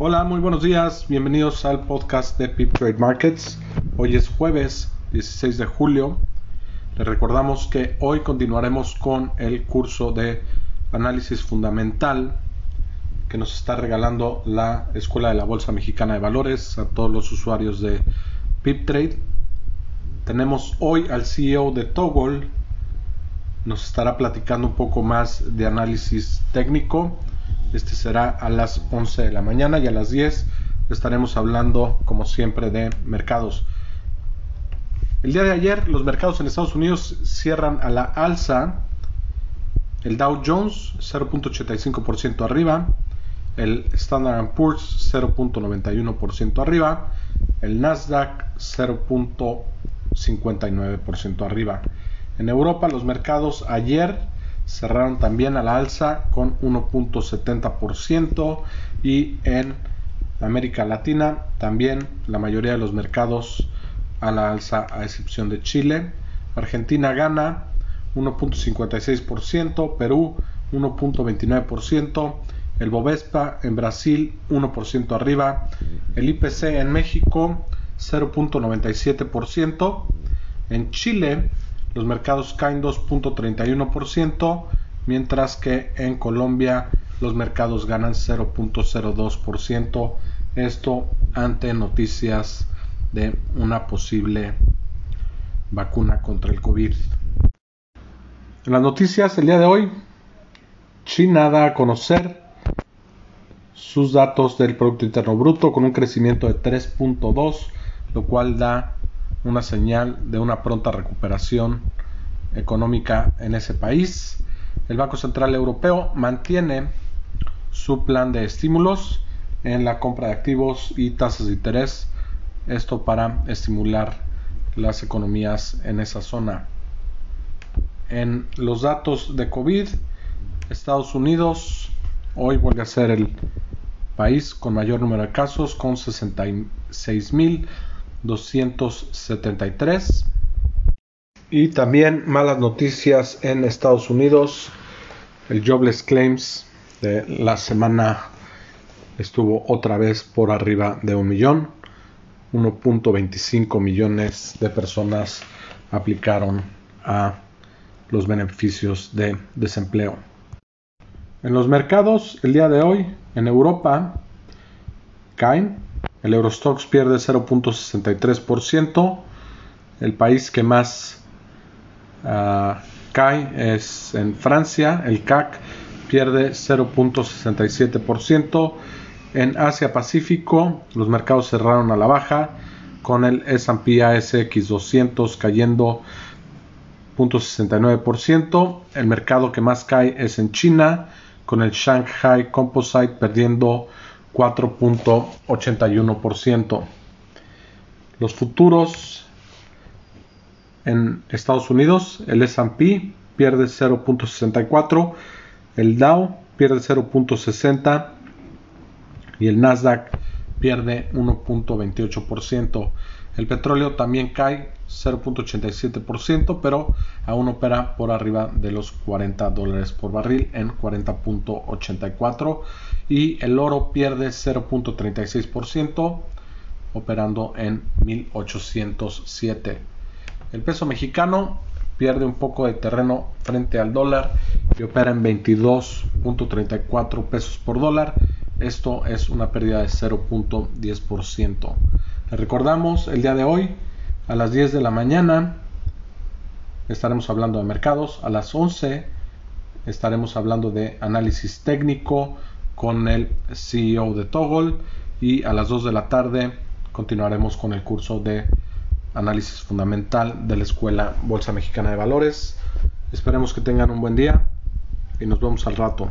Hola, muy buenos días. Bienvenidos al podcast de Pip Trade Markets. Hoy es jueves 16 de julio. Les recordamos que hoy continuaremos con el curso de análisis fundamental que nos está regalando la Escuela de la Bolsa Mexicana de Valores a todos los usuarios de Pip Trade. Tenemos hoy al CEO de Toggle. Nos estará platicando un poco más de análisis técnico este será a las 11 de la mañana y a las 10 estaremos hablando, como siempre, de mercados. El día de ayer los mercados en Estados Unidos cierran a la alza. El Dow Jones 0.85% arriba. El Standard Poor's 0.91% arriba. El Nasdaq 0.59% arriba. En Europa los mercados ayer cerraron también a la alza con 1.70% y en América Latina también la mayoría de los mercados a la alza a excepción de Chile. Argentina gana 1.56%, Perú 1.29%, el Bovespa en Brasil 1% arriba, el IPC en México 0.97%, en Chile los mercados caen 2.31%, mientras que en Colombia los mercados ganan 0.02%. Esto ante noticias de una posible vacuna contra el COVID. En las noticias el día de hoy, China da a conocer sus datos del Producto Interno Bruto con un crecimiento de 3.2, lo cual da una señal de una pronta recuperación económica en ese país. El Banco Central Europeo mantiene su plan de estímulos en la compra de activos y tasas de interés, esto para estimular las economías en esa zona. En los datos de COVID, Estados Unidos hoy vuelve a ser el país con mayor número de casos, con 66 mil 273. Y también malas noticias en Estados Unidos. El Jobless Claims de la semana estuvo otra vez por arriba de un millón. 1.25 millones de personas aplicaron a los beneficios de desempleo. En los mercados, el día de hoy, en Europa, caen el Eurostox pierde 0.63%. El país que más ah, cae es en Francia. El CAC pierde 0.67%. En Asia Pacífico los mercados cerraron a la baja con el S&P ASX 200 cayendo 0.69%. El mercado que más cae es en China con el Shanghai Composite perdiendo 4.81%. Los futuros en Estados Unidos, el S&P pierde 0.64, el Dow pierde 0.60 y el Nasdaq pierde 1.28%. El petróleo también cae 0.87%, pero aún opera por arriba de los 40 dólares por barril en 40.84 y el oro pierde 0.36% operando en 1807. El peso mexicano pierde un poco de terreno frente al dólar y opera en 22.34 pesos por dólar. Esto es una pérdida de 0.10%. Recordamos el día de hoy a las 10 de la mañana estaremos hablando de mercados. A las 11 estaremos hablando de análisis técnico con el CEO de Toggle y a las 2 de la tarde continuaremos con el curso de análisis fundamental de la Escuela Bolsa Mexicana de Valores. Esperemos que tengan un buen día y nos vemos al rato.